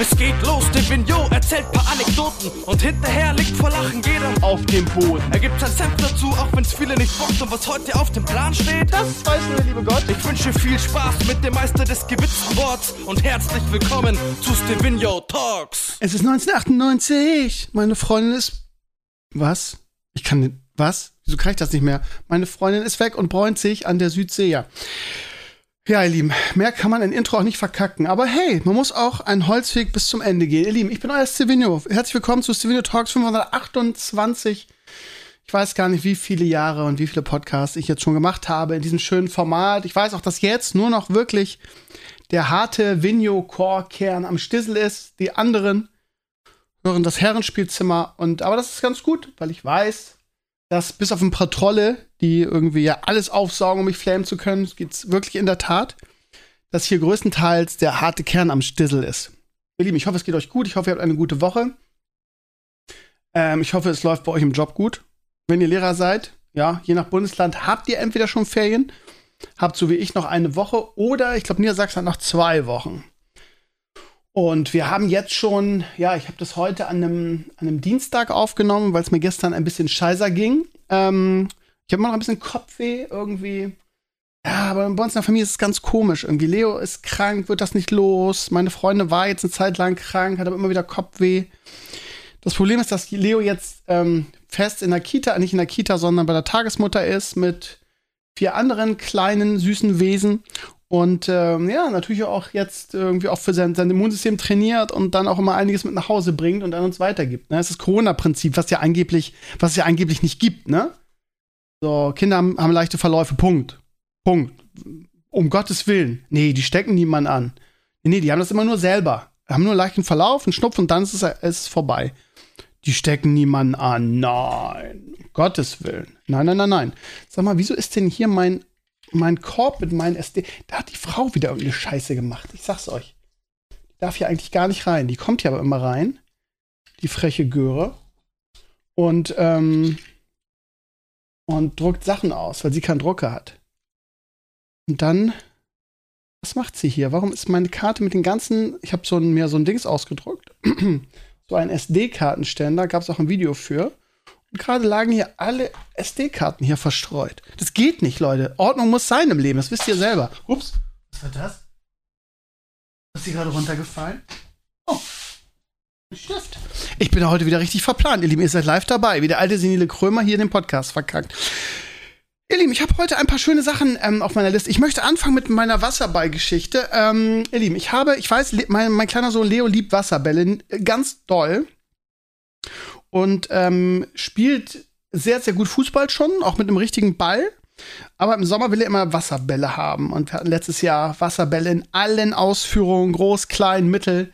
Es geht los, der Vignot erzählt paar Anekdoten und hinterher liegt vor Lachen jeder auf dem Boden. Er gibt sein Senf dazu, auch wenn's viele nicht bockt und was heute auf dem Plan steht, das weiß nur der liebe Gott. Ich wünsche viel Spaß mit dem Meister des gewitzten Worts und herzlich willkommen zu Stevino Talks. Es ist 1998. Meine Freundin ist. Was? Ich kann. nicht- Was? Wieso kann ich das nicht mehr? Meine Freundin ist weg und bräunt sich an der Südsee. Ja. Ja, ihr Lieben, mehr kann man in Intro auch nicht verkacken. Aber hey, man muss auch einen Holzweg bis zum Ende gehen. Ihr Lieben, ich bin euer Stevino. Herzlich willkommen zu Stevino Talks 528. Ich weiß gar nicht, wie viele Jahre und wie viele Podcasts ich jetzt schon gemacht habe in diesem schönen Format. Ich weiß auch, dass jetzt nur noch wirklich der harte Vigno-Core-Kern am Stissel ist. Die anderen hören das Herrenspielzimmer. Und, aber das ist ganz gut, weil ich weiß, dass bis auf ein paar Trolle, die irgendwie ja alles aufsaugen, um mich flamen zu können, geht's wirklich in der Tat, dass hier größtenteils der harte Kern am Stissel ist. Ihr Lieben, ich hoffe, es geht euch gut. Ich hoffe, ihr habt eine gute Woche. Ähm, ich hoffe, es läuft bei euch im Job gut. Wenn ihr Lehrer seid, ja, je nach Bundesland, habt ihr entweder schon Ferien, habt so wie ich noch eine Woche oder ich glaube, Niedersachsen hat noch zwei Wochen. Und wir haben jetzt schon, ja, ich habe das heute an einem, an einem Dienstag aufgenommen, weil es mir gestern ein bisschen scheißer ging. Ähm, ich habe immer noch ein bisschen Kopfweh irgendwie. Ja, aber bei uns in der Familie ist es ganz komisch. Irgendwie Leo ist krank, wird das nicht los. Meine Freundin war jetzt eine Zeit lang krank, hat aber immer wieder Kopfweh. Das Problem ist, dass Leo jetzt ähm, fest in der Kita, nicht in der Kita, sondern bei der Tagesmutter ist mit vier anderen kleinen, süßen Wesen. Und ähm, ja, natürlich auch jetzt irgendwie auch für sein, sein Immunsystem trainiert und dann auch immer einiges mit nach Hause bringt und an uns weitergibt. Ne? Das ist das Corona-Prinzip, was ja angeblich, was ja angeblich nicht gibt, ne? So, Kinder haben, haben leichte Verläufe, Punkt. Punkt. Um Gottes Willen. Nee, die stecken niemand an. Nee, die haben das immer nur selber. Haben nur einen leichten Verlauf, einen Schnupfen und dann ist es, ist es vorbei. Die stecken niemanden an. Nein. Um Gottes Willen. Nein, nein, nein, nein. Sag mal, wieso ist denn hier mein, mein Korb mit meinen SD? Da hat die Frau wieder irgendeine Scheiße gemacht. Ich sag's euch. Die darf hier eigentlich gar nicht rein. Die kommt hier aber immer rein. Die freche Göre. Und, ähm, und druckt Sachen aus, weil sie keinen Drucker hat. Und dann, was macht sie hier? Warum ist meine Karte mit den ganzen, ich habe so ein, mir so ein Dings ausgedruckt, so ein SD-Kartenständer, gab es auch ein Video für. Gerade lagen hier alle SD-Karten hier verstreut. Das geht nicht, Leute. Ordnung muss sein im Leben, das wisst ihr selber. Ups, was war das? Ist sie gerade runtergefallen? Oh, ein Stift. Ich bin heute wieder richtig verplant, ihr Lieben. Ihr seid live dabei, wie der alte Senile Krömer hier in dem Podcast verkackt. Ihr Lieben, ich habe heute ein paar schöne Sachen ähm, auf meiner Liste. Ich möchte anfangen mit meiner Wasserballgeschichte. Ähm, ihr Lieben, ich habe, ich weiß, mein, mein kleiner Sohn Leo liebt Wasserbälle äh, ganz doll und ähm, spielt sehr, sehr gut Fußball schon, auch mit einem richtigen Ball. Aber im Sommer will er immer Wasserbälle haben. Und wir hatten letztes Jahr Wasserbälle in allen Ausführungen, groß, klein, mittel.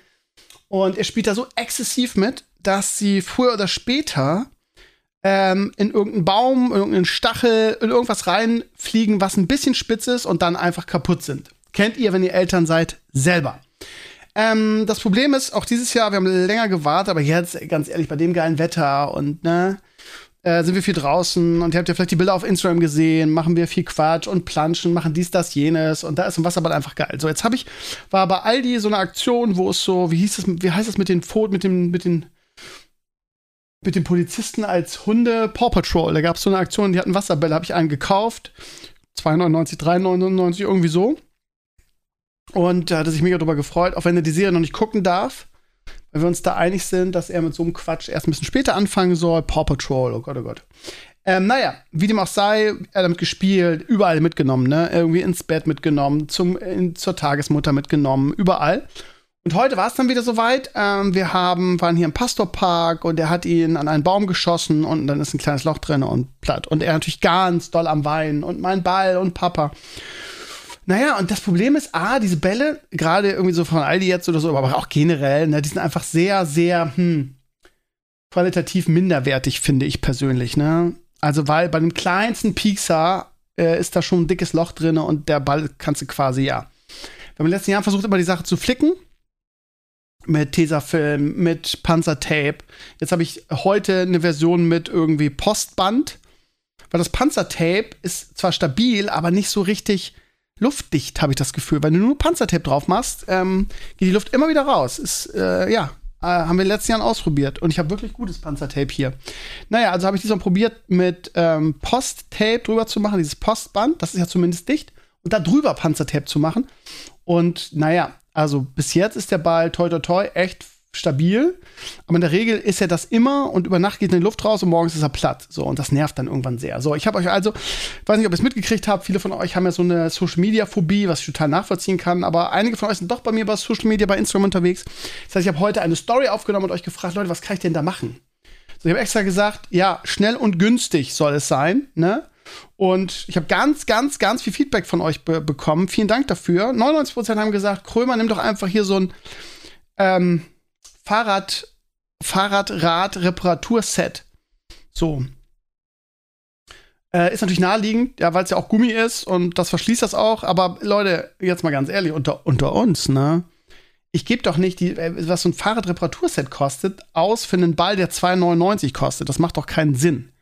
Und er spielt da so exzessiv mit, dass sie früher oder später ähm, in irgendeinen Baum, in irgendeinen Stachel, in irgendwas reinfliegen, was ein bisschen spitz ist und dann einfach kaputt sind. Kennt ihr, wenn ihr Eltern seid, selber. Ähm, das Problem ist, auch dieses Jahr, wir haben länger gewartet, aber jetzt, ganz ehrlich, bei dem geilen Wetter und ne, äh, sind wir viel draußen und ihr habt ja vielleicht die Bilder auf Instagram gesehen, machen wir viel Quatsch und planschen, machen dies, das, jenes und da ist ein Wasserball einfach geil. So, jetzt habe ich, war bei Aldi so eine Aktion, wo es so, wie hieß das, wie heißt das mit den Fotos, mit dem, mit den, mit den Polizisten als Hunde, Paw Patrol, da gab es so eine Aktion, die hatten Wasserbälle, habe ich einen gekauft, 2,99, 3,99, irgendwie so. Und da hat er sich mega drüber gefreut, auch wenn er die Serie noch nicht gucken darf, weil wir uns da einig sind, dass er mit so einem Quatsch erst ein bisschen später anfangen soll. Paw Patrol, oh Gott, oh Gott. Ähm, naja, wie dem auch sei, er damit gespielt, überall mitgenommen, ne? Irgendwie ins Bett mitgenommen, zum, in, zur Tagesmutter mitgenommen, überall. Und heute war es dann wieder soweit. Ähm, wir haben, waren hier im Pastorpark und er hat ihn an einen Baum geschossen und dann ist ein kleines Loch drin und platt. Und er natürlich ganz doll am Weinen und mein Ball und Papa. Naja, und das Problem ist, A, diese Bälle, gerade irgendwie so von Aldi jetzt oder so, aber auch generell, ne, die sind einfach sehr, sehr, hm, qualitativ minderwertig, finde ich persönlich, ne? Also, weil bei dem kleinsten Pixar äh, ist da schon ein dickes Loch drin und der Ball kannst du quasi, ja. Wir haben in den letzten Jahren versucht, immer die Sache zu flicken. Mit Tesafilm, mit Panzertape. Jetzt habe ich heute eine Version mit irgendwie Postband. Weil das Panzertape ist zwar stabil, aber nicht so richtig luftdicht, habe ich das Gefühl. Wenn du nur Panzertape drauf machst, ähm, geht die Luft immer wieder raus. Ist, äh, ja, äh, haben wir in den letzten Jahren ausprobiert. Und ich habe wirklich gutes Panzertape hier. Naja, also habe ich diesmal probiert, mit ähm, Posttape drüber zu machen, dieses Postband. Das ist ja zumindest dicht. Und da drüber Panzertape zu machen. Und naja, also bis jetzt ist der Ball toi toi toi echt stabil. Aber in der Regel ist er das immer und über Nacht geht in die Luft raus und morgens ist er platt. So, und das nervt dann irgendwann sehr. So, ich habe euch also, ich weiß nicht, ob ihr es mitgekriegt habt, viele von euch haben ja so eine Social Media Phobie, was ich total nachvollziehen kann, aber einige von euch sind doch bei mir bei Social Media, bei Instagram unterwegs. Das heißt, ich habe heute eine Story aufgenommen und euch gefragt, Leute, was kann ich denn da machen? So, ich habe extra gesagt, ja, schnell und günstig soll es sein, ne? Und ich habe ganz, ganz, ganz viel Feedback von euch be bekommen. Vielen Dank dafür. 99% haben gesagt, Krömer, nimm doch einfach hier so ein, ähm, Fahrrad, Fahrradrad-Reparaturset. So. Äh, ist natürlich naheliegend, ja, weil es ja auch Gummi ist und das verschließt das auch. Aber Leute, jetzt mal ganz ehrlich, unter, unter uns, ne? Ich gebe doch nicht, die, äh, was so ein Fahrradreparaturset kostet, aus für einen Ball, der 2,99 kostet. Das macht doch keinen Sinn.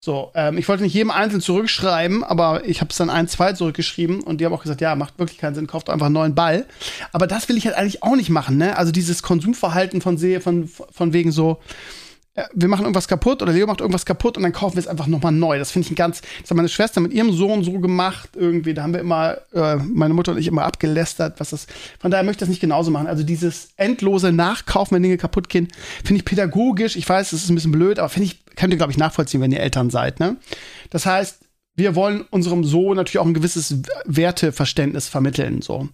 So, ähm, ich wollte nicht jedem einzeln zurückschreiben, aber ich habe es dann ein, zwei zurückgeschrieben und die haben auch gesagt, ja, macht wirklich keinen Sinn, kauft einfach einen neuen Ball. Aber das will ich halt eigentlich auch nicht machen, ne? Also dieses Konsumverhalten von See, von, von wegen so, wir machen irgendwas kaputt oder Leo macht irgendwas kaputt und dann kaufen wir es einfach nochmal neu. Das finde ich ein ganz, das hat meine Schwester mit ihrem Sohn so gemacht irgendwie. Da haben wir immer, äh, meine Mutter und ich immer abgelästert, was das, von daher möchte ich das nicht genauso machen. Also dieses endlose Nachkaufen, wenn Dinge kaputt gehen, finde ich pädagogisch. Ich weiß, das ist ein bisschen blöd, aber finde ich, könnt ihr, glaube ich, nachvollziehen, wenn ihr Eltern seid, ne? Das heißt, wir wollen unserem Sohn natürlich auch ein gewisses Werteverständnis vermitteln, so.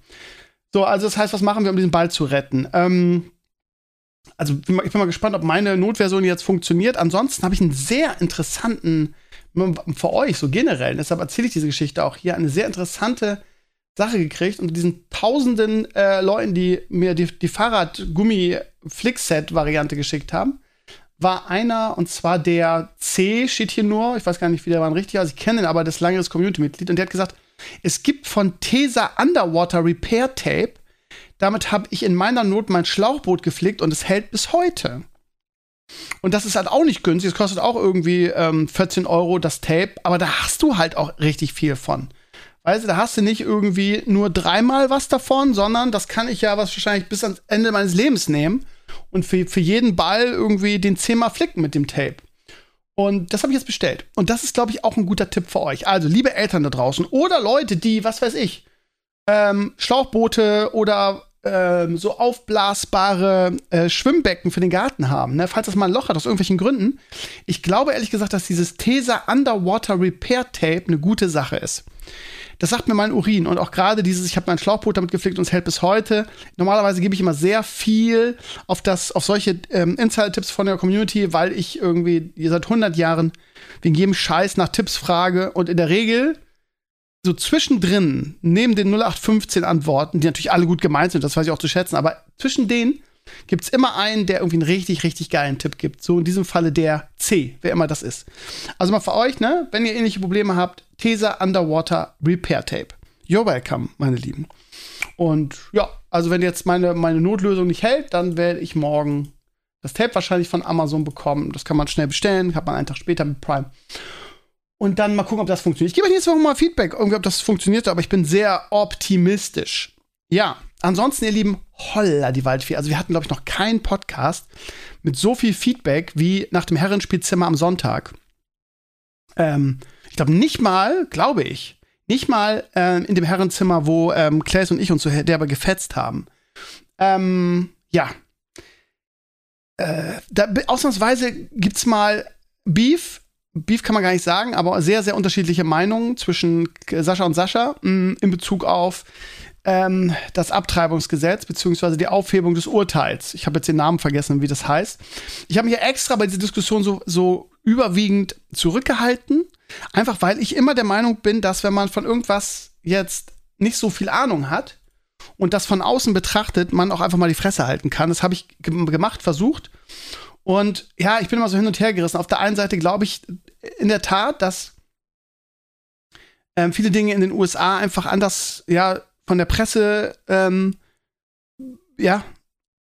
So, also das heißt, was machen wir, um diesen Ball zu retten? Ähm, also ich bin mal gespannt, ob meine Notversion jetzt funktioniert. Ansonsten habe ich einen sehr interessanten, für euch so generell, deshalb erzähle ich diese Geschichte auch hier, eine sehr interessante Sache gekriegt unter diesen tausenden äh, Leuten, die mir die, die Fahrrad-Gummi-Flickset-Variante geschickt haben, war einer, und zwar der C, steht hier nur, ich weiß gar nicht, wie der war richtig, also ich kenne ihn aber, das langeres Community-Mitglied, und der hat gesagt, es gibt von Tesa Underwater Repair Tape damit habe ich in meiner Not mein Schlauchboot geflickt und es hält bis heute. Und das ist halt auch nicht günstig. Es kostet auch irgendwie ähm, 14 Euro das Tape, aber da hast du halt auch richtig viel von. Weißt du, da hast du nicht irgendwie nur dreimal was davon, sondern das kann ich ja was wahrscheinlich bis ans Ende meines Lebens nehmen und für, für jeden Ball irgendwie den zehnmal flicken mit dem Tape. Und das habe ich jetzt bestellt. Und das ist, glaube ich, auch ein guter Tipp für euch. Also, liebe Eltern da draußen oder Leute, die, was weiß ich, ähm, Schlauchboote oder ähm, so aufblasbare äh, Schwimmbecken für den Garten haben, ne? falls das mal ein Loch hat aus irgendwelchen Gründen. Ich glaube ehrlich gesagt, dass dieses Tesa Underwater Repair Tape eine gute Sache ist. Das sagt mir mein Urin und auch gerade dieses, ich habe mein Schlauchboot damit gepflegt und es hält bis heute. Normalerweise gebe ich immer sehr viel auf das, auf solche ähm, Insider-Tipps von der Community, weil ich irgendwie seit 100 Jahren wegen jedem Scheiß nach Tipps frage und in der Regel so zwischendrin, neben den 0815 Antworten, die natürlich alle gut gemeint sind, das weiß ich auch zu schätzen, aber zwischen denen gibt es immer einen, der irgendwie einen richtig, richtig geilen Tipp gibt. So in diesem Falle der C, wer immer das ist. Also mal für euch, ne, wenn ihr ähnliche Probleme habt, Tesa Underwater Repair Tape. You're welcome, meine Lieben. Und ja, also wenn jetzt meine, meine Notlösung nicht hält, dann werde ich morgen das Tape wahrscheinlich von Amazon bekommen. Das kann man schnell bestellen, hat man einen Tag später mit Prime und dann mal gucken, ob das funktioniert. Ich gebe euch nächste Woche mal Feedback, irgendwie, ob das funktioniert, aber ich bin sehr optimistisch. Ja, ansonsten, ihr Lieben, holla die Waldfee. Also wir hatten, glaube ich, noch keinen Podcast mit so viel Feedback wie nach dem Herrenspielzimmer am Sonntag. Ähm, ich glaube nicht mal, glaube ich, nicht mal äh, in dem Herrenzimmer, wo ähm, Claes und ich uns so derbe gefetzt haben. Ähm, ja. Äh, da, ausnahmsweise gibt's mal Beef Beef kann man gar nicht sagen, aber sehr, sehr unterschiedliche Meinungen zwischen Sascha und Sascha mh, mm, in Bezug auf ähm, das Abtreibungsgesetz beziehungsweise die Aufhebung des Urteils. Ich habe jetzt den Namen vergessen, wie das heißt. Ich habe mich ja extra bei dieser Diskussion so, so überwiegend zurückgehalten, einfach weil ich immer der Meinung bin, dass wenn man von irgendwas jetzt nicht so viel Ahnung hat und das von außen betrachtet, man auch einfach mal die Fresse halten kann. Das habe ich gemacht, versucht. Und ja, ich bin immer so hin und her gerissen. Auf der einen Seite glaube ich in der Tat, dass ähm, viele Dinge in den USA einfach anders, ja, von der Presse, ähm, ja,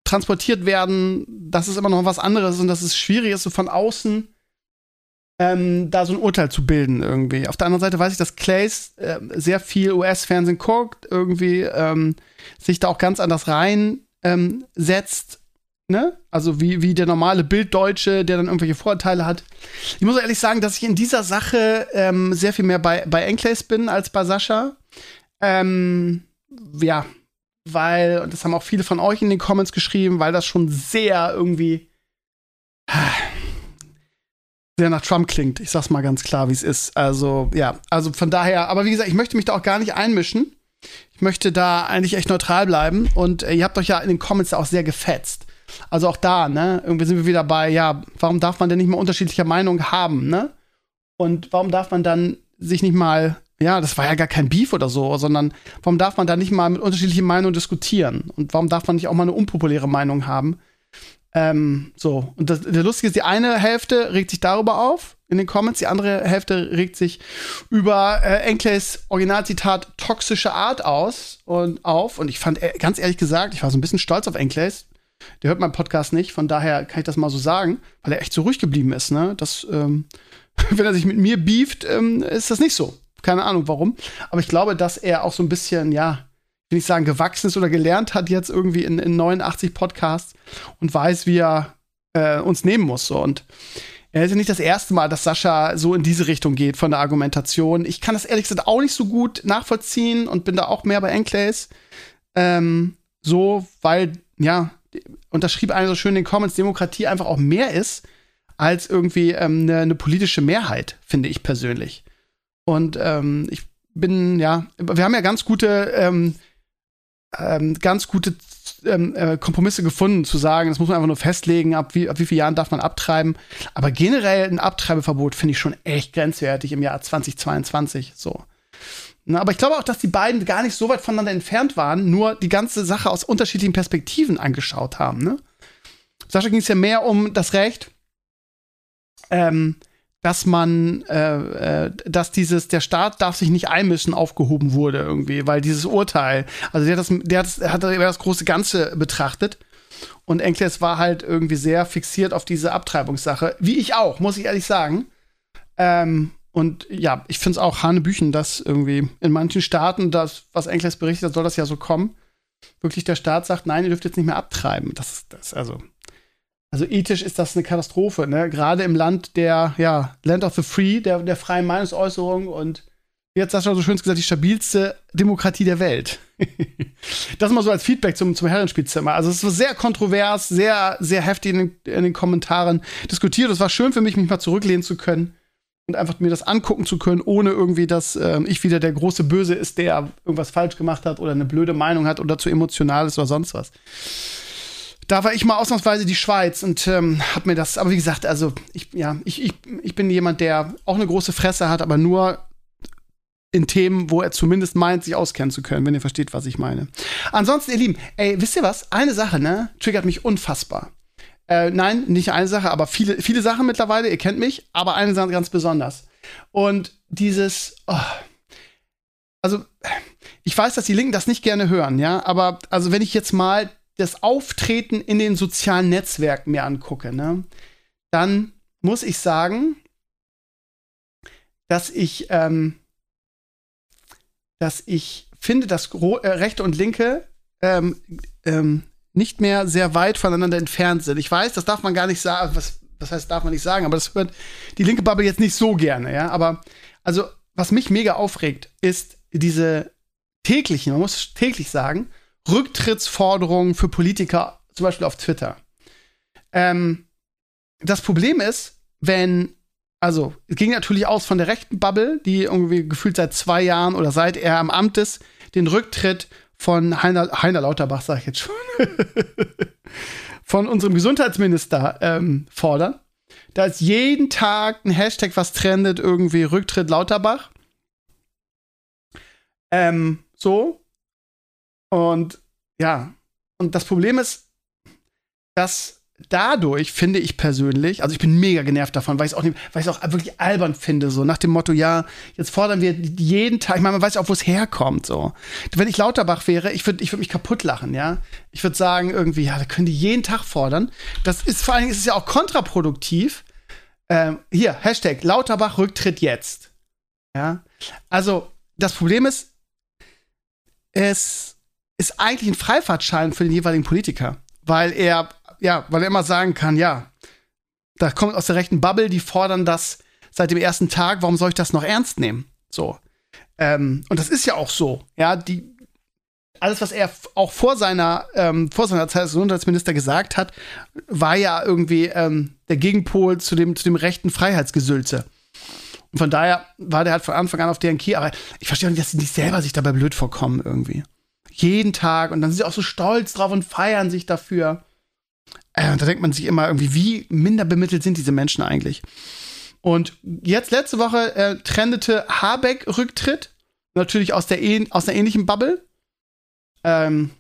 transportiert werden, dass es immer noch was anderes ist und dass es schwierig ist, so von außen ähm, da so ein Urteil zu bilden irgendwie. Auf der anderen Seite weiß ich, dass Clays äh, sehr viel US-Fernsehen guckt, irgendwie ähm, sich da auch ganz anders rein ähm. Ne? Also wie, wie der normale Bilddeutsche, der dann irgendwelche Vorurteile hat. Ich muss ehrlich sagen, dass ich in dieser Sache ähm, sehr viel mehr bei, bei Enclaves bin als bei Sascha. Ähm, ja, weil, und das haben auch viele von euch in den Comments geschrieben, weil das schon sehr irgendwie sehr nach Trump klingt. Ich sag's mal ganz klar, wie es ist. Also, ja, also von daher, aber wie gesagt, ich möchte mich da auch gar nicht einmischen. Ich möchte da eigentlich echt neutral bleiben. Und äh, ihr habt euch ja in den Comments auch sehr gefetzt. Also auch da, ne? Irgendwie sind wir wieder bei, ja, warum darf man denn nicht mal unterschiedlicher Meinung haben, ne? Und warum darf man dann sich nicht mal, ja, das war ja gar kein Beef oder so, sondern warum darf man da nicht mal mit unterschiedlichen Meinungen diskutieren? Und warum darf man nicht auch mal eine unpopuläre Meinung haben? Ähm, so, und das, der Lustige ist, die eine Hälfte regt sich darüber auf in den Comments, die andere Hälfte regt sich über äh, Enkles Originalzitat toxische Art aus und auf. Und ich fand, äh, ganz ehrlich gesagt, ich war so ein bisschen stolz auf Enkles. Der hört meinen Podcast nicht, von daher kann ich das mal so sagen, weil er echt so ruhig geblieben ist, ne? Das, ähm, wenn er sich mit mir beeft, ähm, ist das nicht so. Keine Ahnung warum. Aber ich glaube, dass er auch so ein bisschen, ja, will ich sagen, gewachsen ist oder gelernt hat jetzt irgendwie in, in 89 Podcasts und weiß, wie er äh, uns nehmen muss. So. Und er ist ja nicht das erste Mal, dass Sascha so in diese Richtung geht von der Argumentation. Ich kann das ehrlich gesagt auch nicht so gut nachvollziehen und bin da auch mehr bei Enclays. Ähm, so, weil, ja, unterschrieb einer so schön in den Comments, Demokratie einfach auch mehr ist als irgendwie ähm, eine, eine politische Mehrheit, finde ich persönlich. Und ähm, ich bin, ja, wir haben ja ganz gute ähm, ähm, ganz gute ähm, äh, Kompromisse gefunden, zu sagen, das muss man einfach nur festlegen, ab wie, ab wie vielen Jahren darf man abtreiben. Aber generell ein Abtreibeverbot finde ich schon echt grenzwertig im Jahr 2022. So. Na, aber ich glaube auch, dass die beiden gar nicht so weit voneinander entfernt waren, nur die ganze Sache aus unterschiedlichen Perspektiven angeschaut haben. Ne? Sascha ging es ja mehr um das Recht, ähm, dass man, äh, äh, dass dieses, der Staat darf sich nicht einmischen, aufgehoben wurde irgendwie, weil dieses Urteil, also der hat das, der hat das, hat das große Ganze betrachtet. Und Enkles war halt irgendwie sehr fixiert auf diese Abtreibungssache, wie ich auch, muss ich ehrlich sagen. Ähm, und ja, ich finde es auch Hanebüchen, dass irgendwie in manchen Staaten, das, was Enkles berichtet, soll das ja so kommen, wirklich der Staat sagt, nein, ihr dürft jetzt nicht mehr abtreiben. Das, das also also ethisch ist das eine Katastrophe, ne? Gerade im Land der, ja, Land of the Free, der, der freien Meinungsäußerung und wie hat Sascha so schön gesagt, die stabilste Demokratie der Welt. das mal so als Feedback zum, zum Herrenspielzimmer. Also es war sehr kontrovers, sehr, sehr heftig in den, in den Kommentaren diskutiert. Es war schön für mich, mich mal zurücklehnen zu können und einfach mir das angucken zu können, ohne irgendwie, dass ähm, ich wieder der große Böse ist, der irgendwas falsch gemacht hat oder eine blöde Meinung hat oder zu emotional ist oder sonst was da war ich mal ausnahmsweise die Schweiz und ähm, hab mir das, aber wie gesagt, also ich, ja, ich, ich, ich bin jemand, der auch eine große Fresse hat, aber nur in Themen, wo er zumindest meint, sich auskennen zu können, wenn ihr versteht, was ich meine. Ansonsten, ihr Lieben, ey, wisst ihr was? Eine Sache, ne, triggert mich unfassbar. Äh, nein, nicht eine Sache, aber viele, viele Sachen mittlerweile, ihr kennt mich, aber eine Sache ganz besonders. Und dieses, oh, also, ich weiß, dass die Linken das nicht gerne hören, ja, aber also wenn ich jetzt mal das Auftreten in den sozialen Netzwerken mir angucke, ne, dann muss ich sagen, dass ich, ähm, dass ich finde, dass äh, Rechte und Linke ähm, ähm, nicht mehr sehr weit voneinander entfernt sind. Ich weiß, das darf man gar nicht sagen. Was, was heißt, darf man nicht sagen? Aber das hört die linke Bubble jetzt nicht so gerne, ja. Aber also, was mich mega aufregt, ist diese täglichen, man muss täglich sagen, Rücktrittsforderungen für Politiker, zum Beispiel auf Twitter. Ähm, das Problem ist, wenn, also, es ging natürlich aus von der rechten Bubble, die irgendwie gefühlt seit zwei Jahren oder seit er am Amt ist, den Rücktritt von Heiner, Heiner Lauterbach, sag ich jetzt schon, von unserem Gesundheitsminister ähm, fordern. Da ist jeden Tag ein Hashtag, was trendet, irgendwie Rücktritt Lauterbach. Ähm, so. Und ja, und das Problem ist, dass dadurch finde ich persönlich, also ich bin mega genervt davon, weil ich es auch, wirklich albern finde, so nach dem Motto, ja, jetzt fordern wir jeden Tag, ich meine, man weiß auch, wo es herkommt, so. Wenn ich Lauterbach wäre, ich würde ich würd mich kaputt lachen, ja. Ich würde sagen, irgendwie, ja, da können die jeden Tag fordern. Das ist vor allen Dingen, ist es ja auch kontraproduktiv, Ähm, hier, Hashtag Lauterbach Rücktritt jetzt. Ja. Also, das Problem ist, es ist eigentlich ein Freifahrtschein für den jeweiligen Politiker. Weil er, ja, weil er immer sagen kann, ja, da kommt aus der rechten Bubble, die fordern das seit dem ersten Tag, warum soll ich das noch ernst nehmen? So. Ähm, und das ist ja auch so. Ja, die, alles, was er auch vor seiner, ähm, vor seiner Zeit als Gesundheitsminister gesagt hat, war ja irgendwie ähm, der Gegenpol zu dem, zu dem rechten Freiheitsgesülze. Und von daher war der halt von Anfang an auf deren Key. Aber ich verstehe auch nicht, dass sie nicht selber sich dabei blöd vorkommen irgendwie. Jeden Tag. Und dann sind sie auch so stolz drauf und feiern sich dafür. Äh, da denkt man sich immer irgendwie, wie minder bemittelt sind diese Menschen eigentlich? Und jetzt letzte Woche äh, trendete Habeck Rücktritt. Natürlich aus der, aus der ähnlichen Bubble. Ähm,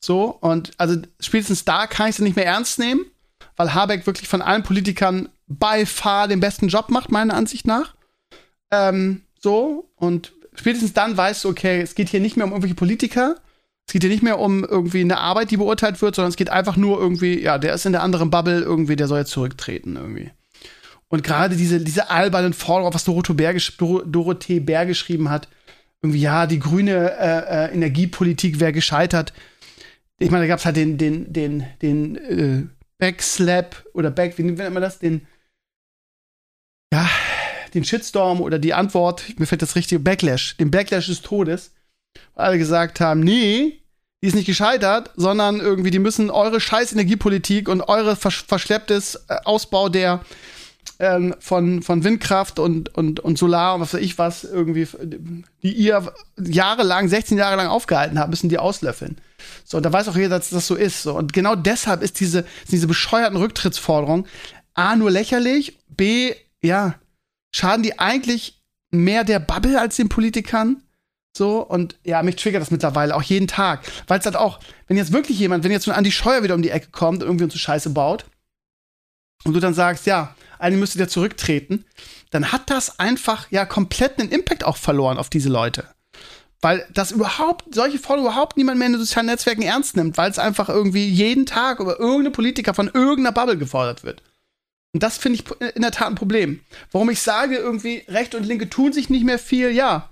so, und also spätestens da kann ich sie nicht mehr ernst nehmen, weil Habeck wirklich von allen Politikern bei far den besten Job macht, meiner Ansicht nach. Ähm, so, und spätestens dann weißt du, okay, es geht hier nicht mehr um irgendwelche Politiker, es geht hier nicht mehr um irgendwie eine Arbeit, die beurteilt wird, sondern es geht einfach nur irgendwie, ja, der ist in der anderen Bubble irgendwie, der soll jetzt zurücktreten irgendwie. Und gerade diese, diese albernen Forderungen, was Dorothee Bär, Dorothee Bär geschrieben hat, irgendwie, ja, die grüne äh, äh, Energiepolitik wäre gescheitert. Ich meine, da gab es halt den, den, den, den äh, Backslap oder Back, wie nennt man das? Den, ja, den Shitstorm oder die Antwort, mir fällt das richtige, Backlash, den Backlash des Todes, alle gesagt haben, nee, die ist nicht gescheitert, sondern irgendwie, die müssen eure scheiß Energiepolitik und eure versch verschlepptes äh, Ausbau der ähm, von, von Windkraft und, und, und Solar und was weiß ich was, irgendwie, die ihr jahrelang, 16 Jahre lang aufgehalten habt, müssen die auslöffeln. So, und da weiß auch jeder, dass das so ist. So. Und genau deshalb ist diese, diese bescheuerten Rücktrittsforderungen A, nur lächerlich, B, ja, schaden die eigentlich mehr der Bubble als den Politikern. So, und ja, mich triggert das mittlerweile auch jeden Tag. Weil es halt auch, wenn jetzt wirklich jemand, wenn jetzt so ein Andi Scheuer wieder um die Ecke kommt und irgendwie uns so Scheiße baut, und du dann sagst, ja, eigentlich müsste der zurücktreten, dann hat das einfach ja komplett einen Impact auch verloren auf diese Leute. Weil das überhaupt, solche Forderungen überhaupt niemand mehr in den sozialen Netzwerken ernst nimmt, weil es einfach irgendwie jeden Tag über irgendeine Politiker von irgendeiner Bubble gefordert wird. Und das finde ich in der Tat ein Problem. Warum ich sage, irgendwie Rechte und Linke tun sich nicht mehr viel, ja.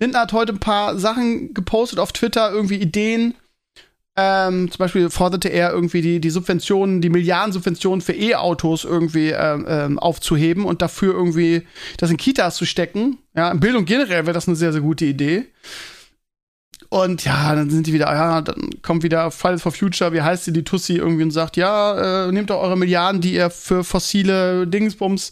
Lindner hat heute ein paar Sachen gepostet auf Twitter, irgendwie Ideen, ähm, zum Beispiel forderte er irgendwie die, die Subventionen, die Milliardensubventionen für E-Autos irgendwie ähm, ähm, aufzuheben und dafür irgendwie das in Kitas zu stecken. Ja, in Bildung generell wäre das eine sehr, sehr gute Idee. Und ja, dann sind die wieder, ja, dann kommt wieder Fridays for Future, wie heißt sie, die Tussi irgendwie und sagt, ja, äh, nehmt doch eure Milliarden, die ihr für fossile Dingsbums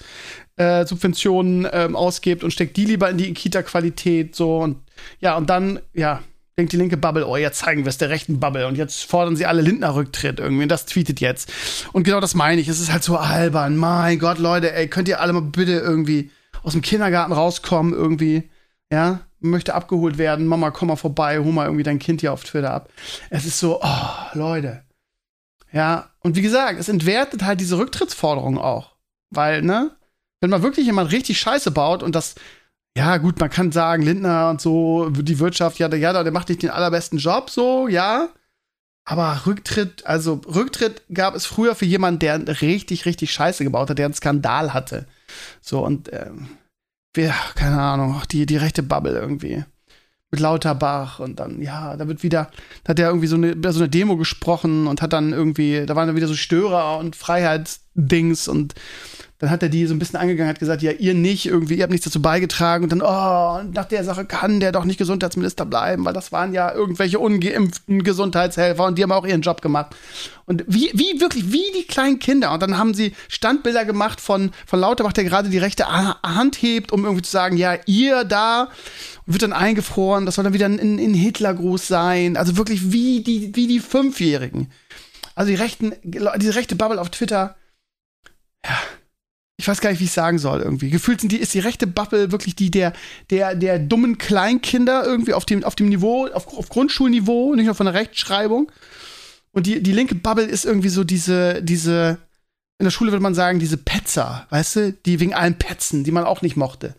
äh, Subventionen ähm, ausgebt und steckt die lieber in die Kita-Qualität, so und ja, und dann, ja, denkt die linke Bubble, oh, jetzt zeigen wir es der rechten Bubble und jetzt fordern sie alle Lindner-Rücktritt irgendwie und das tweetet jetzt. Und genau das meine ich. Es ist halt so albern. Mein Gott, Leute, ey, könnt ihr alle mal bitte irgendwie aus dem Kindergarten rauskommen irgendwie? Ja, möchte abgeholt werden. Mama, komm mal vorbei, hol mal irgendwie dein Kind hier auf Twitter ab. Es ist so, oh, Leute. Ja, und wie gesagt, es entwertet halt diese Rücktrittsforderung auch. Weil, ne, wenn man wirklich jemand richtig Scheiße baut und das ja, gut, man kann sagen, Lindner und so, die Wirtschaft, ja, ja, der macht nicht den allerbesten Job, so, ja. Aber Rücktritt, also Rücktritt gab es früher für jemanden, der richtig, richtig Scheiße gebaut hat, der einen Skandal hatte. So, und, ähm, wir, keine Ahnung, die, die rechte Bubble irgendwie. Mit Lauterbach und dann, ja, da wird wieder, da hat er irgendwie so eine, so eine Demo gesprochen und hat dann irgendwie, da waren dann wieder so Störer und Freiheitsdings und dann hat er die so ein bisschen angegangen, hat gesagt, ja, ihr nicht, irgendwie, ihr habt nichts dazu beigetragen. Und dann, oh, nach der Sache kann der doch nicht Gesundheitsminister bleiben, weil das waren ja irgendwelche ungeimpften Gesundheitshelfer und die haben auch ihren Job gemacht. Und wie, wie wirklich, wie die kleinen Kinder. Und dann haben sie Standbilder gemacht von, von Lauterbach, der gerade die rechte Hand hebt, um irgendwie zu sagen, ja, ihr da, wird dann eingefroren, das soll dann wieder ein, ein Hitlergruß sein. Also wirklich wie die, wie die Fünfjährigen. Also die rechten, diese rechte Bubble auf Twitter. Ja ich weiß gar nicht, wie ich sagen soll irgendwie. Gefühlt sind die, ist die rechte Bubble wirklich die der, der, der dummen Kleinkinder irgendwie auf dem, auf dem Niveau, auf, auf Grundschulniveau, nicht nur von der Rechtschreibung. Und die, die linke Bubble ist irgendwie so diese, diese, in der Schule würde man sagen, diese Petzer, weißt du, die wegen allen Petzen, die man auch nicht mochte.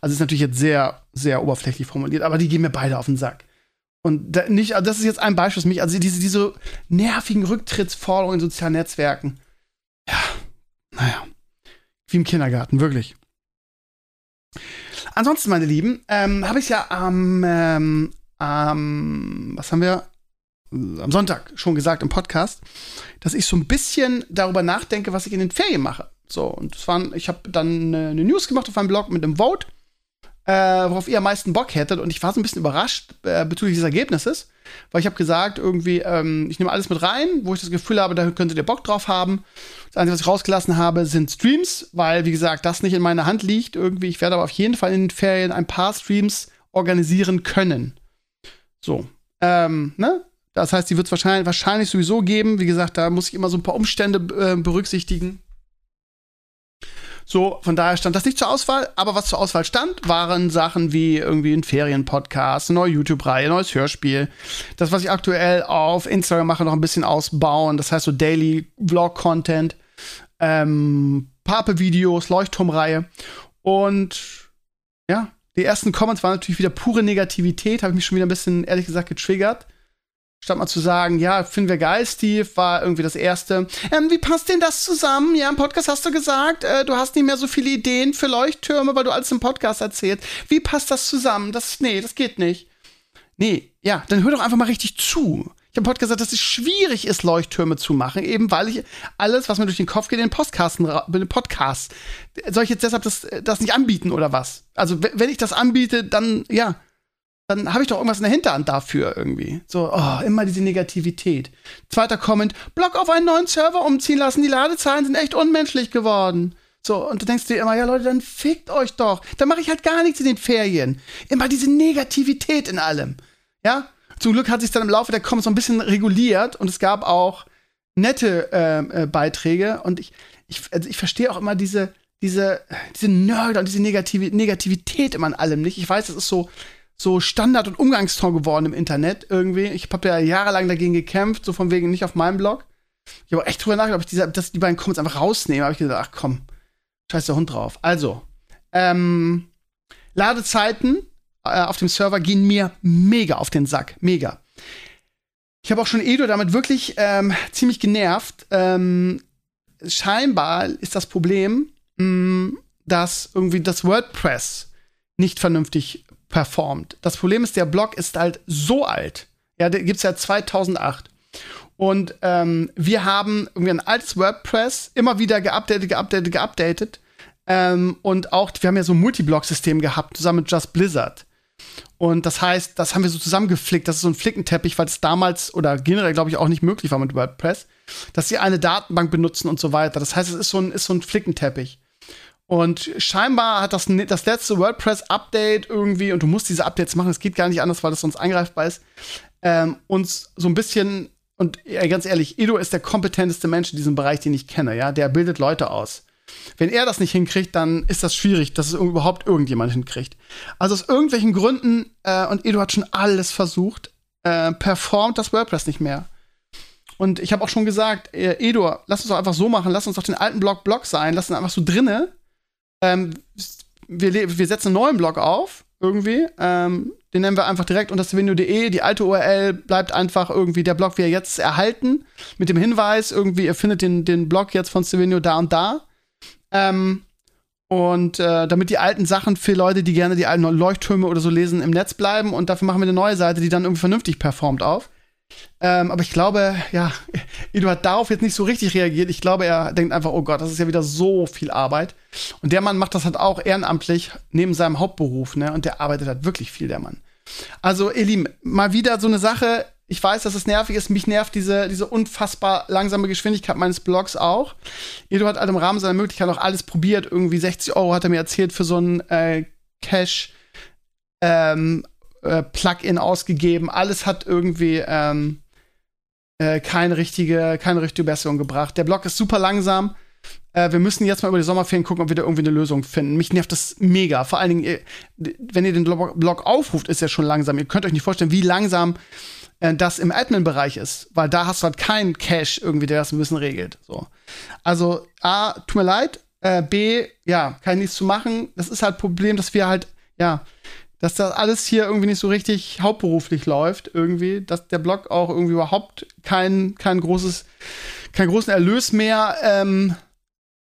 Also ist natürlich jetzt sehr, sehr oberflächlich formuliert, aber die gehen mir beide auf den Sack. Und da nicht, also das ist jetzt ein Beispiel für mich, also diese, diese nervigen Rücktrittsforderungen in sozialen Netzwerken. Ja, naja wie im Kindergarten, wirklich. Ansonsten, meine Lieben, ähm, habe ich ja am, ähm, am, was haben wir? Am Sonntag schon gesagt im Podcast, dass ich so ein bisschen darüber nachdenke, was ich in den Ferien mache. So, und es waren, ich habe dann eine, eine News gemacht auf meinem Blog mit einem Vote äh, worauf ihr am meisten Bock hättet. Und ich war so ein bisschen überrascht äh, bezüglich des Ergebnisses, weil ich habe gesagt, irgendwie, ähm, ich nehme alles mit rein, wo ich das Gefühl habe, da könntet ihr Bock drauf haben. Das Einzige, was ich rausgelassen habe, sind Streams, weil, wie gesagt, das nicht in meiner Hand liegt. Irgendwie, ich werde aber auf jeden Fall in den Ferien ein paar Streams organisieren können. So. Ähm, ne? Das heißt, die wird es wahrscheinlich, wahrscheinlich sowieso geben. Wie gesagt, da muss ich immer so ein paar Umstände äh, berücksichtigen. So, von daher stand das nicht zur Auswahl, aber was zur Auswahl stand, waren Sachen wie irgendwie ein Ferienpodcast, eine neue YouTube-Reihe, neues Hörspiel. Das, was ich aktuell auf Instagram mache, noch ein bisschen ausbauen. Das heißt so Daily Vlog-Content, ähm, Pape-Videos, Leuchtturmreihe. Und ja, die ersten Comments waren natürlich wieder pure Negativität, habe ich mich schon wieder ein bisschen, ehrlich gesagt, getriggert statt mal zu sagen, ja, finden wir geil, Steve, war irgendwie das erste. Ähm, wie passt denn das zusammen? Ja, im Podcast hast du gesagt, äh, du hast nicht mehr so viele Ideen für Leuchttürme, weil du alles im Podcast erzählst. Wie passt das zusammen? Das, nee, das geht nicht. Nee, ja, dann hör doch einfach mal richtig zu. Ich habe im Podcast gesagt, dass es schwierig ist, Leuchttürme zu machen, eben weil ich alles, was mir durch den Kopf geht, in den Podcasten, in den Podcasts. Soll ich jetzt deshalb das, das nicht anbieten oder was? Also, wenn ich das anbiete, dann, ja, dann habe ich doch irgendwas in der Hinterhand dafür irgendwie. So, oh, immer diese Negativität. Zweiter Comment, Block auf einen neuen Server umziehen lassen, die Ladezahlen sind echt unmenschlich geworden. So, und du denkst dir immer, ja Leute, dann fickt euch doch. Dann mache ich halt gar nichts in den Ferien. Immer diese Negativität in allem. Ja? Zum Glück hat sich dann im Laufe der Comments so ein bisschen reguliert und es gab auch nette äh, äh, Beiträge und ich, ich, also ich verstehe auch immer diese, diese, diese Nörgel und diese Negativ Negativität immer an allem nicht. Ich weiß, das ist so, so Standard- und Umgangston geworden im Internet irgendwie. Ich habe ja jahrelang dagegen gekämpft, so von wegen nicht auf meinem Blog. Ich habe echt drüber nachgedacht, ob ich diese, dass die beiden Comments einfach rausnehme. habe ich gesagt, ach komm, scheiß der Hund drauf. Also, ähm, Ladezeiten äh, auf dem Server gehen mir mega auf den Sack. Mega. Ich habe auch schon Edo damit wirklich ähm, ziemlich genervt. Ähm, scheinbar ist das Problem, mh, mm, dass irgendwie das WordPress nicht vernünftig performt. Das Problem ist, der Blog ist halt so alt. Ja, der gibt's ja 2008. Und ähm, wir haben irgendwie ein altes WordPress immer wieder geupdatet, geupdatet, geupdatet. Ähm, und auch, wir haben ja so ein Multiblog-System gehabt, zusammen mit Just Blizzard. Und das heißt, das haben wir so zusammengeflickt. Das ist so ein Flickenteppich, weil es damals oder generell, glaube ich, auch nicht möglich war mit WordPress, dass sie eine Datenbank benutzen und so weiter. Das heißt, es ist so ein, ist so ein Flickenteppich. Und scheinbar hat das, das letzte WordPress-Update irgendwie, und du musst diese Updates machen, es geht gar nicht anders, weil das sonst angreifbar ist, ähm, uns so ein bisschen, und ja, ganz ehrlich, Edo ist der kompetenteste Mensch in diesem Bereich, den ich kenne, ja, der bildet Leute aus. Wenn er das nicht hinkriegt, dann ist das schwierig, dass es überhaupt irgendjemand hinkriegt. Also aus irgendwelchen Gründen, äh, und Edo hat schon alles versucht, äh, performt das WordPress nicht mehr. Und ich habe auch schon gesagt, äh, Edo, lass uns doch einfach so machen, lass uns doch den alten Blog Blog sein, lass ihn einfach so drinne ähm, wir, wir setzen einen neuen Blog auf, irgendwie. Ähm, den nennen wir einfach direkt unter stevenio.de. Die alte URL bleibt einfach irgendwie der Blog, wie er jetzt erhalten. Mit dem Hinweis, irgendwie, ihr findet den, den Blog jetzt von Stevenio da und da. Ähm, und äh, damit die alten Sachen für Leute, die gerne die alten Leuchttürme oder so lesen, im Netz bleiben. Und dafür machen wir eine neue Seite, die dann irgendwie vernünftig performt auf. Ähm, aber ich glaube, ja, Edu hat darauf jetzt nicht so richtig reagiert. Ich glaube, er denkt einfach, oh Gott, das ist ja wieder so viel Arbeit. Und der Mann macht das halt auch ehrenamtlich neben seinem Hauptberuf, ne? Und der arbeitet halt wirklich viel, der Mann. Also, ihr Lieben, mal wieder so eine Sache. Ich weiß, dass es nervig ist. Mich nervt diese, diese unfassbar langsame Geschwindigkeit meines Blogs auch. Edu hat halt im Rahmen seiner Möglichkeit auch alles probiert. Irgendwie 60 Euro hat er mir erzählt für so ein äh, Cash. Ähm, äh, Plugin ausgegeben. Alles hat irgendwie ähm, äh, keine richtige, keine richtige Besserung gebracht. Der Blog ist super langsam. Äh, wir müssen jetzt mal über die Sommerferien gucken, ob wir da irgendwie eine Lösung finden. Mich nervt das mega. Vor allen Dingen, ihr, wenn ihr den Blog aufruft, ist er schon langsam. Ihr könnt euch nicht vorstellen, wie langsam äh, das im Admin-Bereich ist, weil da hast du halt keinen Cache irgendwie, der das ein bisschen regelt. So. Also, A, tut mir leid. Äh, B, ja, kann nichts zu machen. Das ist halt Problem, dass wir halt, ja, dass das alles hier irgendwie nicht so richtig hauptberuflich läuft, irgendwie, dass der Blog auch irgendwie überhaupt kein, kein großes, keinen großen Erlös mehr ähm,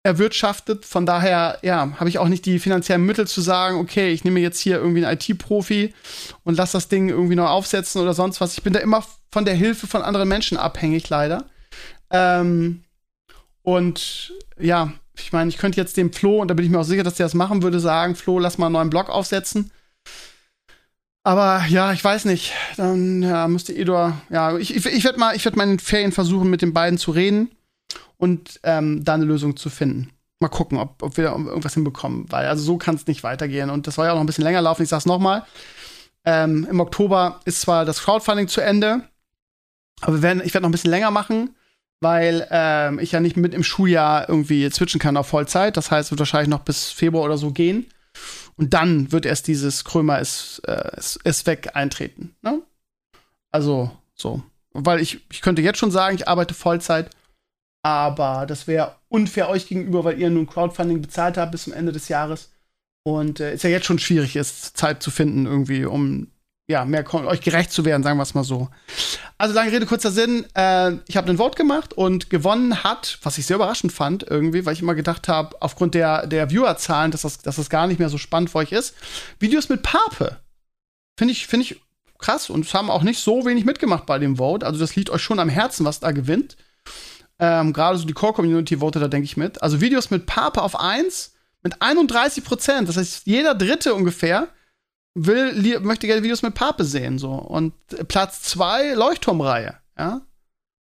erwirtschaftet. Von daher, ja, habe ich auch nicht die finanziellen Mittel zu sagen, okay, ich nehme jetzt hier irgendwie einen IT-Profi und lasse das Ding irgendwie neu aufsetzen oder sonst was. Ich bin da immer von der Hilfe von anderen Menschen abhängig, leider. Ähm, und ja, ich meine, ich könnte jetzt dem Flo, und da bin ich mir auch sicher, dass der das machen würde, sagen, Flo, lass mal einen neuen Blog aufsetzen. Aber ja, ich weiß nicht. Dann ja, müsste Edor, ja, ich, ich, ich werde mal, ich werde mal in den Ferien versuchen, mit den beiden zu reden und ähm, da eine Lösung zu finden. Mal gucken, ob, ob wir irgendwas hinbekommen, weil also so kann es nicht weitergehen. Und das soll ja auch noch ein bisschen länger laufen. Ich sag's nochmal. Ähm, Im Oktober ist zwar das Crowdfunding zu Ende, aber wir werden, ich werde noch ein bisschen länger machen weil ähm, ich ja nicht mit im Schuljahr irgendwie switchen kann auf Vollzeit. Das heißt, es wird wahrscheinlich noch bis Februar oder so gehen. Und dann wird erst dieses Krömer ist, äh, ist, ist weg eintreten. Ne? Also so. Weil ich, ich könnte jetzt schon sagen, ich arbeite Vollzeit, aber das wäre unfair euch gegenüber, weil ihr nun Crowdfunding bezahlt habt bis zum Ende des Jahres. Und äh, ist ja jetzt schon schwierig ist, Zeit zu finden, irgendwie, um ja, mehr euch gerecht zu werden, sagen wir es mal so. Also lange Rede, kurzer Sinn. Äh, ich habe ein Vote gemacht und gewonnen hat, was ich sehr überraschend fand, irgendwie, weil ich immer gedacht habe, aufgrund der, der Viewerzahlen, dass das, dass das gar nicht mehr so spannend für euch ist. Videos mit Pape. Finde ich, finde ich krass und es haben auch nicht so wenig mitgemacht bei dem Vote. Also das liegt euch schon am Herzen, was da gewinnt. Ähm, Gerade so die Core-Community vote da, denke ich, mit. Also Videos mit Pape auf 1 mit 31 Prozent. Das heißt, jeder Dritte ungefähr will, möchte gerne Videos mit Pape sehen, so. Und Platz zwei Leuchtturmreihe, ja.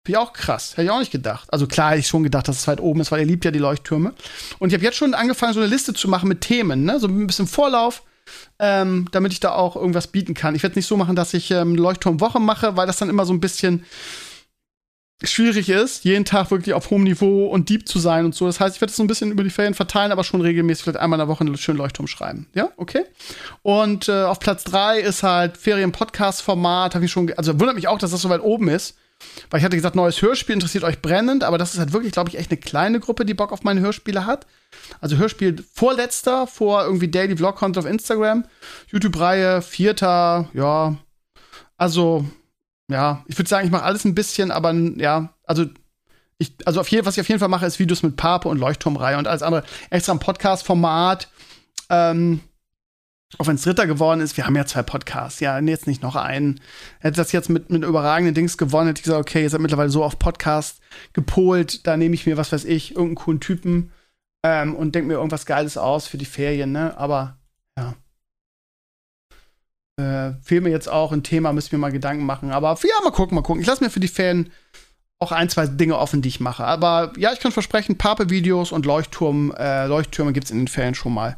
Finde ich auch krass. Hätte ich auch nicht gedacht. Also klar hätte ich schon gedacht, dass es weit oben ist, weil ihr liebt ja die Leuchttürme. Und ich habe jetzt schon angefangen, so eine Liste zu machen mit Themen, ne? So ein bisschen Vorlauf, ähm, damit ich da auch irgendwas bieten kann. Ich werde nicht so machen, dass ich ähm, Leuchtturmwoche mache, weil das dann immer so ein bisschen schwierig ist, jeden Tag wirklich auf hohem Niveau und deep zu sein und so. Das heißt, ich werde es so ein bisschen über die Ferien verteilen, aber schon regelmäßig vielleicht einmal in der Woche einen schönen Leuchtturm schreiben. Ja, okay. Und äh, auf Platz drei ist halt Ferien-Podcast-Format. Habe ich schon, also wundert mich auch, dass das so weit oben ist. Weil ich hatte gesagt, neues Hörspiel interessiert euch brennend, aber das ist halt wirklich, glaube ich, echt eine kleine Gruppe, die Bock auf meine Hörspiele hat. Also Hörspiel vorletzter, vor irgendwie Daily Vlog Content auf Instagram. YouTube-Reihe, vierter, ja. Also ja, ich würde sagen, ich mache alles ein bisschen, aber ja, also ich, also auf jeden, was ich auf jeden Fall mache, ist Videos mit Pape und Leuchtturmreihe und alles andere extra ein Podcast-Format. Ähm, auch wenn es Dritter geworden ist, wir haben ja zwei Podcasts, ja, jetzt nicht noch einen. Hätte das jetzt mit, mit überragenden Dings gewonnen, hätte ich gesagt, okay, ihr seid mittlerweile so auf Podcast gepolt, da nehme ich mir, was weiß ich, irgendeinen coolen Typen ähm, und denke mir irgendwas Geiles aus für die Ferien, ne? Aber ja. Äh, fehlt mir jetzt auch ein Thema, müssen wir mal Gedanken machen. Aber ja, mal gucken, mal gucken. Ich lasse mir für die Fan auch ein, zwei Dinge offen, die ich mache. Aber ja, ich kann versprechen, Pape-Videos und Leuchtturm, äh, Leuchttürme gibt es in den Ferien schon mal.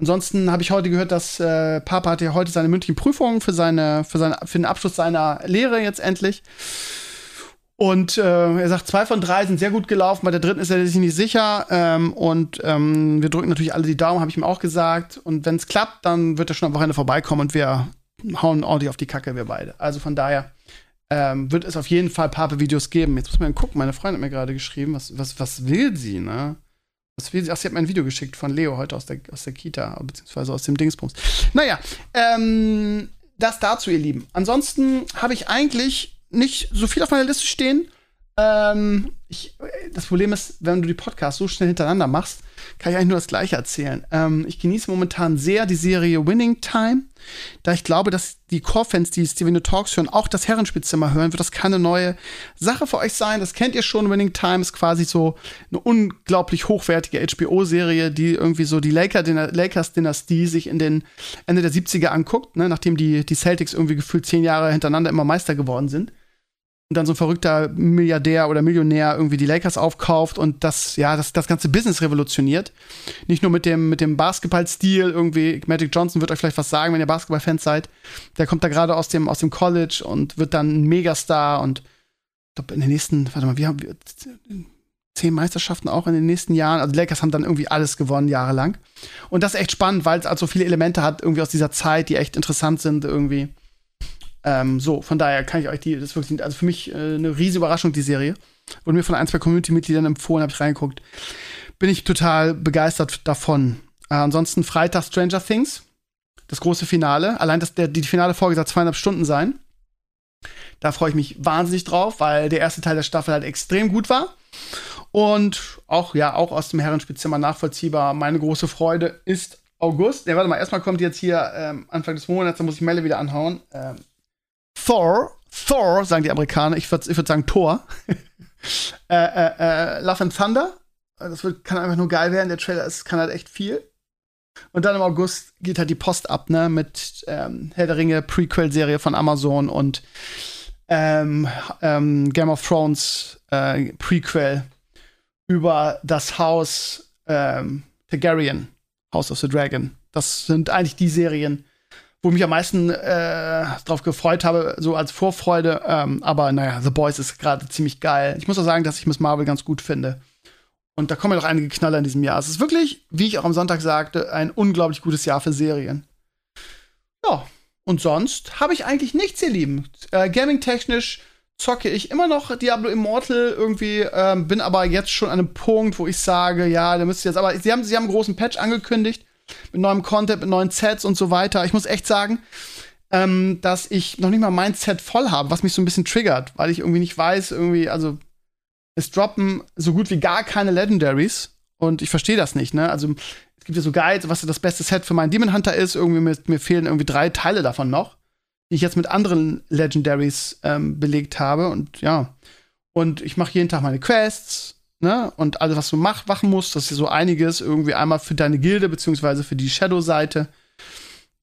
Ansonsten habe ich heute gehört, dass äh, Papa hat ja heute seine mündlichen Prüfungen für, seine, für, seine, für den Abschluss seiner Lehre jetzt endlich. Und äh, er sagt, zwei von drei sind sehr gut gelaufen, bei der dritten ist er sich nicht sicher. Ähm, und ähm, wir drücken natürlich alle die Daumen, habe ich ihm auch gesagt. Und wenn es klappt, dann wird er schon am Wochenende vorbeikommen und wir hauen ordentlich auf die Kacke, wir beide. Also von daher ähm, wird es auf jeden Fall Pape-Videos geben. Jetzt muss man gucken, meine Freundin hat mir gerade geschrieben, was, was, was will sie, ne? Was will sie? Ach, sie hat mir ein Video geschickt von Leo heute aus der, aus der Kita, beziehungsweise aus dem Dingsbums. Naja, ähm, das dazu, ihr Lieben. Ansonsten habe ich eigentlich nicht so viel auf meiner Liste stehen. Ähm, ich, das Problem ist, wenn du die Podcasts so schnell hintereinander machst, kann ich eigentlich nur das Gleiche erzählen. Ähm, ich genieße momentan sehr die Serie Winning Time. Da ich glaube, dass die Core-Fans, die Steven Talks hören, auch das Herrenspielzimmer hören, wird das keine neue Sache für euch sein. Das kennt ihr schon. Winning Time ist quasi so eine unglaublich hochwertige HBO-Serie, die irgendwie so die Lakers-Dynastie sich in den Ende der 70er anguckt, ne? nachdem die, die Celtics irgendwie gefühlt zehn Jahre hintereinander immer Meister geworden sind und dann so ein verrückter Milliardär oder Millionär irgendwie die Lakers aufkauft und das, ja, das, das ganze Business revolutioniert. Nicht nur mit dem, mit dem Basketball-Stil irgendwie. Magic Johnson wird euch vielleicht was sagen, wenn ihr Basketball-Fans seid. Der kommt da gerade aus dem, aus dem College und wird dann ein Megastar und ich glaube, in den nächsten, warte mal, wir haben zehn Meisterschaften auch in den nächsten Jahren. Also die Lakers haben dann irgendwie alles gewonnen, jahrelang. Und das ist echt spannend, weil es also viele Elemente hat, irgendwie aus dieser Zeit, die echt interessant sind, irgendwie. Ähm, so, von daher kann ich euch die, das ist wirklich, also für mich äh, eine riesige Überraschung, die Serie. Wurde mir von ein, zwei Community-Mitgliedern empfohlen, habe ich reingeguckt. Bin ich total begeistert davon. Äh, ansonsten Freitag Stranger Things. Das große Finale. Allein das, der, die finale Folge soll zweieinhalb Stunden sein. Da freue ich mich wahnsinnig drauf, weil der erste Teil der Staffel halt extrem gut war. Und auch, ja, auch aus dem Herrenspielzimmer nachvollziehbar. Meine große Freude ist August. Ja, warte mal, erstmal kommt jetzt hier ähm, Anfang des Monats, da muss ich Melle wieder anhauen. Ähm, Thor, Thor, sagen die Amerikaner. Ich würde ich würd sagen Thor. äh, äh, äh, Love and Thunder. Das wird, kann einfach nur geil werden. Der Trailer ist, kann halt echt viel. Und dann im August geht halt die Post ab, ne, mit ähm, Herr der Ringe Prequel-Serie von Amazon und ähm, ähm, Game of Thrones äh, Prequel über das Haus ähm, Targaryen, House of the Dragon. Das sind eigentlich die Serien, wo ich mich am meisten äh, drauf gefreut habe, so als Vorfreude. Ähm, aber naja, The Boys ist gerade ziemlich geil. Ich muss auch sagen, dass ich Miss Marvel ganz gut finde. Und da kommen ja noch einige Knaller in diesem Jahr. Es ist wirklich, wie ich auch am Sonntag sagte, ein unglaublich gutes Jahr für Serien. Ja, und sonst habe ich eigentlich nichts, ihr Lieben. Äh, Gaming-technisch zocke ich immer noch Diablo Immortal irgendwie, ähm, bin aber jetzt schon an einem Punkt, wo ich sage, ja, da müsst ihr jetzt, aber sie haben, sie haben einen großen Patch angekündigt, mit neuem Content, mit neuen Sets und so weiter. Ich muss echt sagen, ähm, dass ich noch nicht mal mein Set voll habe, was mich so ein bisschen triggert, weil ich irgendwie nicht weiß, irgendwie, also es droppen so gut wie gar keine Legendaries und ich verstehe das nicht, ne? Also es gibt ja so Guides, was das beste Set für meinen Demon Hunter ist, irgendwie mir, mir fehlen irgendwie drei Teile davon noch die ich jetzt mit anderen Legendaries ähm, belegt habe. Und ja, und ich mache jeden Tag meine Quests, ne? Und alles, was du mach, machen musst, das ist so einiges, irgendwie einmal für deine Gilde, beziehungsweise für die Shadow-Seite.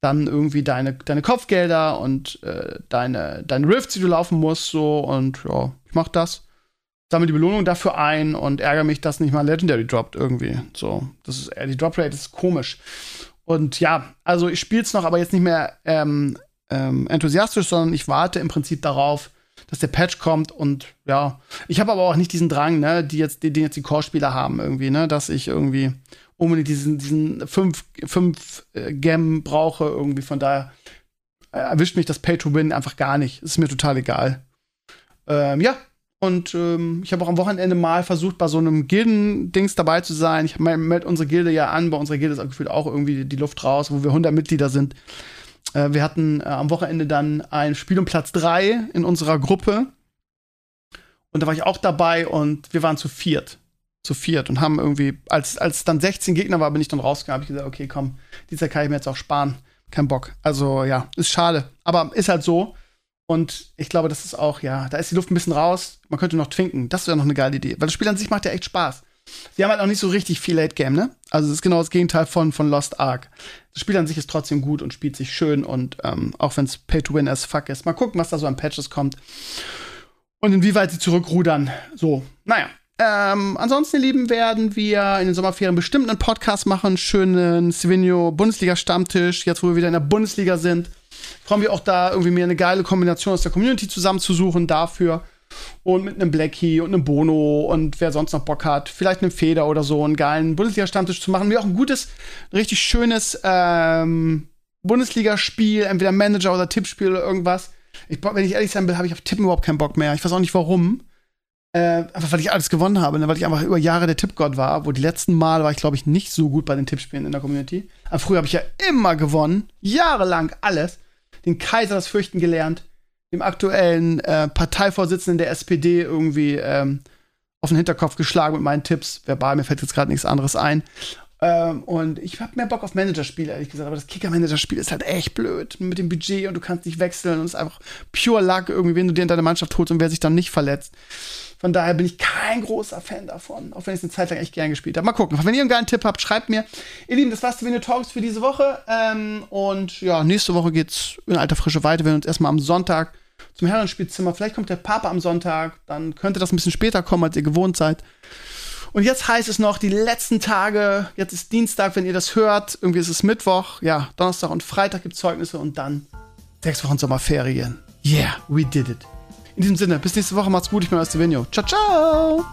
Dann irgendwie deine, deine Kopfgelder und äh, deine, deine Rifts, die du laufen musst, so. Und ja, ich mach das. Sammle die Belohnung dafür ein und ärgere mich, dass nicht mal Legendary droppt irgendwie. So, das ist, äh, die Drop Rate ist komisch. Und ja, also ich spiele es noch, aber jetzt nicht mehr ähm, ähm, enthusiastisch, sondern ich warte im Prinzip darauf, dass der Patch kommt und ja, ich habe aber auch nicht diesen Drang, ne, die jetzt, den jetzt die Core-Spieler haben irgendwie, ne, dass ich irgendwie unbedingt diesen, diesen fünf, fünf äh, Gem brauche irgendwie, von daher äh, erwischt mich das Pay-to-Win einfach gar nicht. Ist mir total egal. Ähm, ja, und ähm, ich habe auch am Wochenende mal versucht, bei so einem Gilden-Dings dabei zu sein. Ich melde unsere Gilde ja an. Bei unserer Gilde ist auch gefühlt auch irgendwie die Luft raus, wo wir 100 Mitglieder sind. Äh, wir hatten äh, am Wochenende dann ein Spiel um Platz 3 in unserer Gruppe. Und da war ich auch dabei und wir waren zu viert. Zu viert und haben irgendwie, als, als dann 16 Gegner war, bin ich dann rausgegangen, habe ich gesagt, okay, komm, dieser kann ich mir jetzt auch sparen. Kein Bock. Also ja, ist schade. Aber ist halt so. Und ich glaube, das ist auch, ja, da ist die Luft ein bisschen raus. Man könnte noch twinken. Das wäre noch eine geile Idee. Weil das Spiel an sich macht ja echt Spaß. Sie haben halt auch nicht so richtig viel Late Game, ne? Also es ist genau das Gegenteil von, von Lost Ark. Das Spiel an sich ist trotzdem gut und spielt sich schön und ähm, auch wenn es Pay to Win as fuck ist. Mal gucken, was da so an Patches kommt. Und inwieweit sie zurückrudern. So, naja. Ähm, ansonsten, ihr Lieben, werden wir in den Sommerferien bestimmt einen Podcast machen. Schönen Svenio Bundesliga-Stammtisch. Jetzt, wo wir wieder in der Bundesliga sind, freuen wir auch da irgendwie mir eine geile Kombination aus der Community zusammenzusuchen dafür und mit einem Blackie und einem Bono und wer sonst noch Bock hat, vielleicht einen Feder oder so, einen geilen Bundesliga-Stammtisch zu machen. Wir auch ein gutes, richtig schönes ähm, Bundesligaspiel, entweder Manager oder Tippspiel oder irgendwas. Ich, wenn ich ehrlich sein will, habe ich auf Tippen überhaupt keinen Bock mehr. Ich weiß auch nicht warum. Äh, einfach weil ich alles gewonnen habe, ne? weil ich einfach über Jahre der Tippgott war, wo die letzten Mal war ich, glaube ich, nicht so gut bei den Tippspielen in der Community. Aber früher habe ich ja immer gewonnen, jahrelang alles. Den Kaiser das Fürchten gelernt dem aktuellen äh, Parteivorsitzenden der SPD irgendwie ähm, auf den Hinterkopf geschlagen mit meinen Tipps. Verbal, mir fällt jetzt gerade nichts anderes ein. Ähm, und ich habe mehr Bock auf Managerspiele, ehrlich gesagt. Aber das Kicker-Manager-Spiel ist halt echt blöd mit dem Budget und du kannst nicht wechseln und es ist einfach pure Luck, irgendwie, wenn du dir in deine Mannschaft holst und wer sich dann nicht verletzt. Von daher bin ich kein großer Fan davon, auch wenn ich es eine Zeit lang echt gern gespielt habe. Mal gucken. Wenn ihr einen geilen Tipp habt, schreibt mir. Ihr Lieben, das war's zu Video Talks für diese Woche. Ähm, und ja, nächste Woche geht's in alter Frische weiter. Wir werden uns erstmal am Sonntag zum Herrenspielzimmer. Vielleicht kommt der Papa am Sonntag, dann könnte das ein bisschen später kommen, als ihr gewohnt seid. Und jetzt heißt es noch, die letzten Tage, jetzt ist Dienstag, wenn ihr das hört, irgendwie ist es Mittwoch, ja, Donnerstag und Freitag gibt Zeugnisse und dann sechs Wochen Sommerferien. Yeah, we did it. In diesem Sinne, bis nächste Woche, macht's gut, ich bin Stevenio. Ciao, ciao!